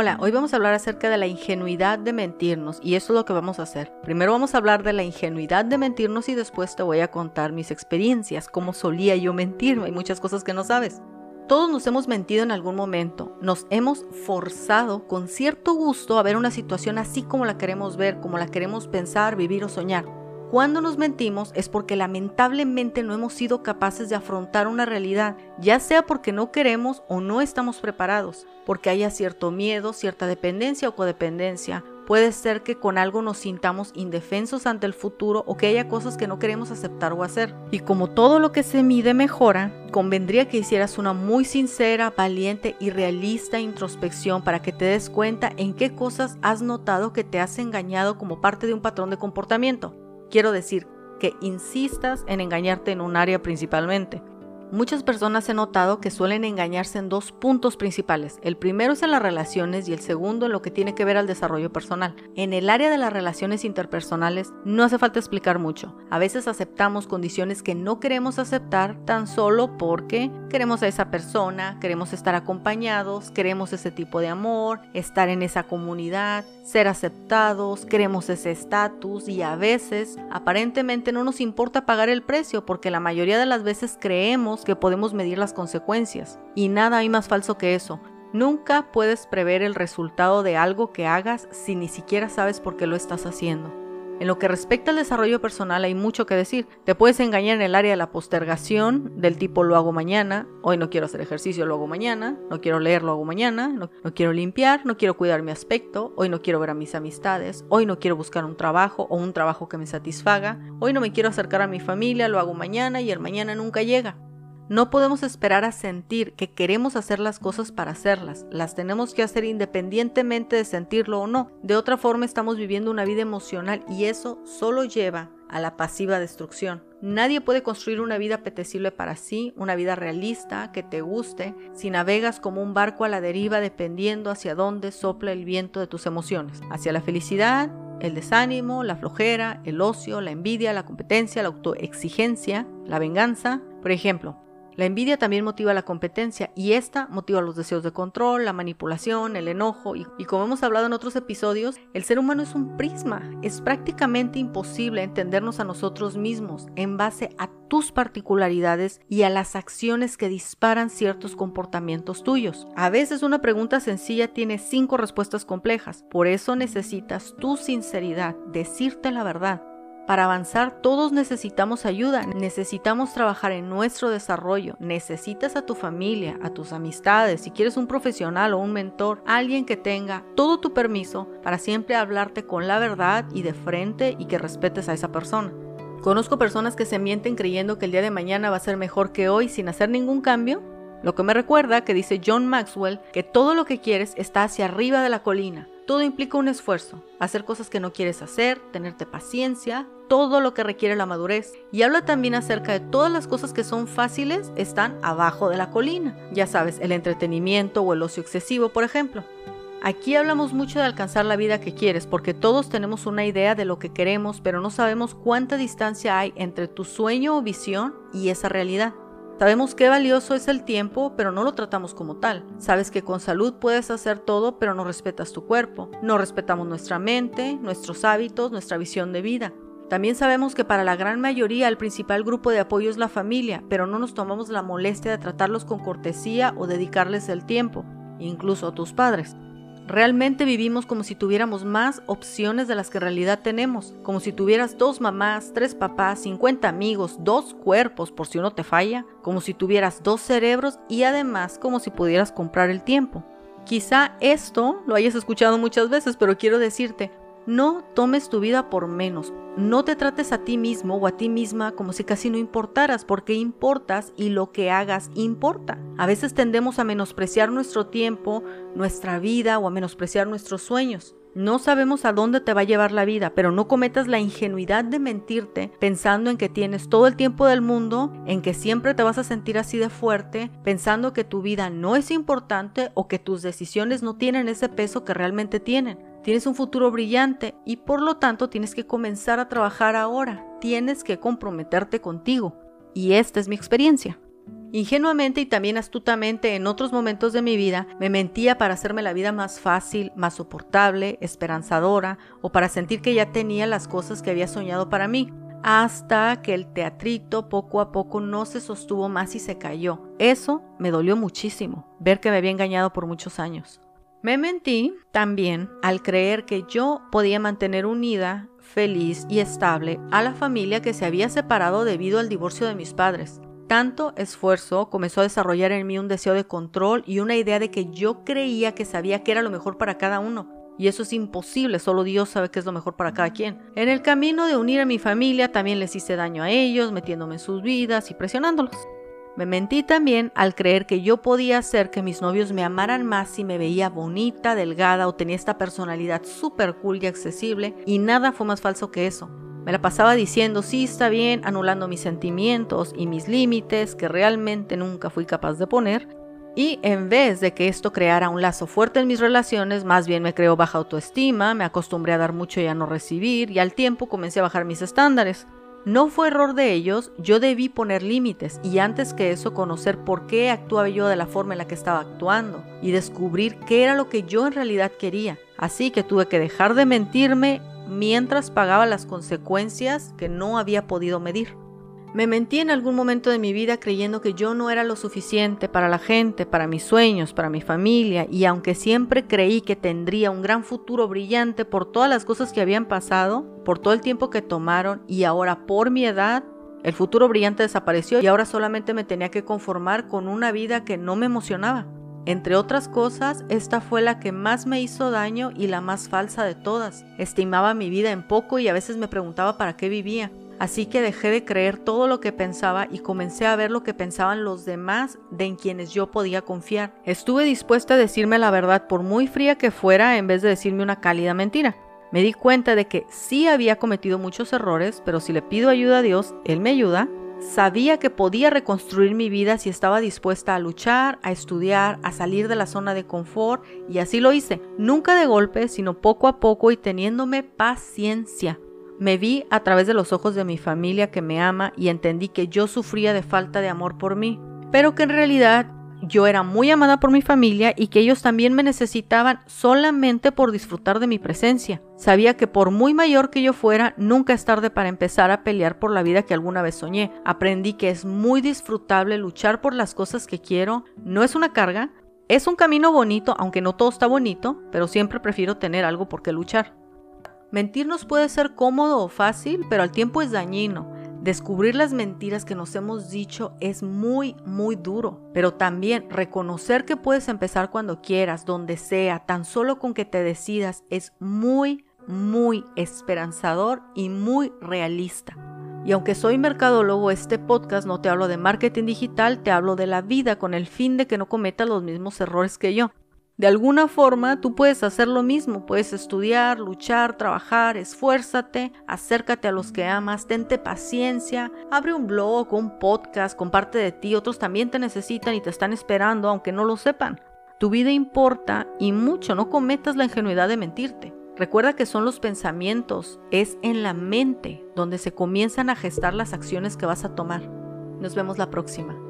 Hola, hoy vamos a hablar acerca de la ingenuidad de mentirnos y eso es lo que vamos a hacer. Primero vamos a hablar de la ingenuidad de mentirnos y después te voy a contar mis experiencias, cómo solía yo mentir, hay muchas cosas que no sabes. Todos nos hemos mentido en algún momento, nos hemos forzado con cierto gusto a ver una situación así como la queremos ver, como la queremos pensar, vivir o soñar. Cuando nos mentimos es porque lamentablemente no hemos sido capaces de afrontar una realidad, ya sea porque no queremos o no estamos preparados, porque haya cierto miedo, cierta dependencia o codependencia. Puede ser que con algo nos sintamos indefensos ante el futuro o que haya cosas que no queremos aceptar o hacer. Y como todo lo que se mide mejora, convendría que hicieras una muy sincera, valiente y realista introspección para que te des cuenta en qué cosas has notado que te has engañado como parte de un patrón de comportamiento. Quiero decir que insistas en engañarte en un área principalmente. Muchas personas he notado que suelen engañarse en dos puntos principales. El primero es en las relaciones y el segundo en lo que tiene que ver al desarrollo personal. En el área de las relaciones interpersonales no hace falta explicar mucho. A veces aceptamos condiciones que no queremos aceptar tan solo porque queremos a esa persona, queremos estar acompañados, queremos ese tipo de amor, estar en esa comunidad, ser aceptados, queremos ese estatus y a veces aparentemente no nos importa pagar el precio porque la mayoría de las veces creemos que podemos medir las consecuencias. Y nada hay más falso que eso. Nunca puedes prever el resultado de algo que hagas si ni siquiera sabes por qué lo estás haciendo. En lo que respecta al desarrollo personal hay mucho que decir. Te puedes engañar en el área de la postergación, del tipo lo hago mañana, hoy no quiero hacer ejercicio, lo hago mañana, no quiero leer, lo hago mañana, no, no, quiero limpiar, no quiero cuidar mi aspecto, hoy no quiero ver a mis amistades, hoy no quiero buscar un trabajo o un trabajo que me satisfaga, hoy no me quiero acercar a mi familia, lo hago mañana y el mañana nunca llega. No podemos esperar a sentir que queremos hacer las cosas para hacerlas. Las tenemos que hacer independientemente de sentirlo o no. De otra forma estamos viviendo una vida emocional y eso solo lleva a la pasiva destrucción. Nadie puede construir una vida apetecible para sí, una vida realista, que te guste, si navegas como un barco a la deriva dependiendo hacia dónde sopla el viento de tus emociones, hacia la felicidad, el desánimo, la flojera, el ocio, la envidia, la competencia, la autoexigencia, la venganza. Por ejemplo, la envidia también motiva la competencia y esta motiva los deseos de control, la manipulación, el enojo y, como hemos hablado en otros episodios, el ser humano es un prisma. Es prácticamente imposible entendernos a nosotros mismos en base a tus particularidades y a las acciones que disparan ciertos comportamientos tuyos. A veces una pregunta sencilla tiene cinco respuestas complejas, por eso necesitas tu sinceridad, decirte la verdad para avanzar todos necesitamos ayuda, necesitamos trabajar en nuestro desarrollo, necesitas a tu familia, a tus amistades, si quieres un profesional o un mentor, alguien que tenga todo tu permiso para siempre hablarte con la verdad y de frente y que respetes a esa persona. Conozco personas que se mienten creyendo que el día de mañana va a ser mejor que hoy sin hacer ningún cambio. Lo que me recuerda que dice John Maxwell que todo lo que quieres está hacia arriba de la colina. Todo implica un esfuerzo, hacer cosas que no quieres hacer, tenerte paciencia, todo lo que requiere la madurez. Y habla también acerca de todas las cosas que son fáciles están abajo de la colina. Ya sabes, el entretenimiento o el ocio excesivo, por ejemplo. Aquí hablamos mucho de alcanzar la vida que quieres, porque todos tenemos una idea de lo que queremos, pero no sabemos cuánta distancia hay entre tu sueño o visión y esa realidad. Sabemos qué valioso es el tiempo, pero no lo tratamos como tal. Sabes que con salud puedes hacer todo, pero no respetas tu cuerpo. No respetamos nuestra mente, nuestros hábitos, nuestra visión de vida. También sabemos que para la gran mayoría el principal grupo de apoyo es la familia, pero no nos tomamos la molestia de tratarlos con cortesía o dedicarles el tiempo, incluso a tus padres. Realmente vivimos como si tuviéramos más opciones de las que en realidad tenemos, como si tuvieras dos mamás, tres papás, 50 amigos, dos cuerpos por si uno te falla, como si tuvieras dos cerebros y además como si pudieras comprar el tiempo. Quizá esto lo hayas escuchado muchas veces, pero quiero decirte, no tomes tu vida por menos. No te trates a ti mismo o a ti misma como si casi no importaras, porque importas y lo que hagas importa. A veces tendemos a menospreciar nuestro tiempo, nuestra vida o a menospreciar nuestros sueños. No sabemos a dónde te va a llevar la vida, pero no cometas la ingenuidad de mentirte pensando en que tienes todo el tiempo del mundo, en que siempre te vas a sentir así de fuerte, pensando que tu vida no es importante o que tus decisiones no tienen ese peso que realmente tienen. Tienes un futuro brillante y por lo tanto tienes que comenzar a trabajar ahora. Tienes que comprometerte contigo. Y esta es mi experiencia. Ingenuamente y también astutamente en otros momentos de mi vida me mentía para hacerme la vida más fácil, más soportable, esperanzadora o para sentir que ya tenía las cosas que había soñado para mí hasta que el teatrito poco a poco no se sostuvo más y se cayó. Eso me dolió muchísimo, ver que me había engañado por muchos años. Me mentí también al creer que yo podía mantener unida, feliz y estable a la familia que se había separado debido al divorcio de mis padres. Tanto esfuerzo comenzó a desarrollar en mí un deseo de control y una idea de que yo creía que sabía que era lo mejor para cada uno. Y eso es imposible, solo Dios sabe qué es lo mejor para cada quien. En el camino de unir a mi familia también les hice daño a ellos, metiéndome en sus vidas y presionándolos. Me mentí también al creer que yo podía hacer que mis novios me amaran más si me veía bonita, delgada o tenía esta personalidad súper cool y accesible, y nada fue más falso que eso. Me la pasaba diciendo, sí, está bien, anulando mis sentimientos y mis límites que realmente nunca fui capaz de poner, y en vez de que esto creara un lazo fuerte en mis relaciones, más bien me creó baja autoestima, me acostumbré a dar mucho y a no recibir, y al tiempo comencé a bajar mis estándares. No fue error de ellos, yo debí poner límites y antes que eso conocer por qué actuaba yo de la forma en la que estaba actuando y descubrir qué era lo que yo en realidad quería. Así que tuve que dejar de mentirme mientras pagaba las consecuencias que no había podido medir. Me mentí en algún momento de mi vida creyendo que yo no era lo suficiente para la gente, para mis sueños, para mi familia, y aunque siempre creí que tendría un gran futuro brillante por todas las cosas que habían pasado, por todo el tiempo que tomaron y ahora por mi edad, el futuro brillante desapareció y ahora solamente me tenía que conformar con una vida que no me emocionaba. Entre otras cosas, esta fue la que más me hizo daño y la más falsa de todas. Estimaba mi vida en poco y a veces me preguntaba para qué vivía. Así que dejé de creer todo lo que pensaba y comencé a ver lo que pensaban los demás de en quienes yo podía confiar. Estuve dispuesta a decirme la verdad por muy fría que fuera en vez de decirme una cálida mentira. Me di cuenta de que sí había cometido muchos errores, pero si le pido ayuda a Dios, Él me ayuda. Sabía que podía reconstruir mi vida si estaba dispuesta a luchar, a estudiar, a salir de la zona de confort y así lo hice, nunca de golpe, sino poco a poco y teniéndome paciencia. Me vi a través de los ojos de mi familia que me ama y entendí que yo sufría de falta de amor por mí, pero que en realidad yo era muy amada por mi familia y que ellos también me necesitaban solamente por disfrutar de mi presencia. Sabía que por muy mayor que yo fuera, nunca es tarde para empezar a pelear por la vida que alguna vez soñé. Aprendí que es muy disfrutable luchar por las cosas que quiero, no es una carga, es un camino bonito, aunque no todo está bonito, pero siempre prefiero tener algo por qué luchar. Mentirnos puede ser cómodo o fácil, pero al tiempo es dañino. Descubrir las mentiras que nos hemos dicho es muy, muy duro, pero también reconocer que puedes empezar cuando quieras, donde sea, tan solo con que te decidas, es muy, muy esperanzador y muy realista. Y aunque soy mercadólogo, este podcast no te hablo de marketing digital, te hablo de la vida con el fin de que no cometas los mismos errores que yo. De alguna forma tú puedes hacer lo mismo, puedes estudiar, luchar, trabajar, esfuérzate, acércate a los que amas, tente paciencia, abre un blog un podcast, comparte de ti, otros también te necesitan y te están esperando aunque no lo sepan. Tu vida importa y mucho, no cometas la ingenuidad de mentirte. Recuerda que son los pensamientos, es en la mente donde se comienzan a gestar las acciones que vas a tomar. Nos vemos la próxima.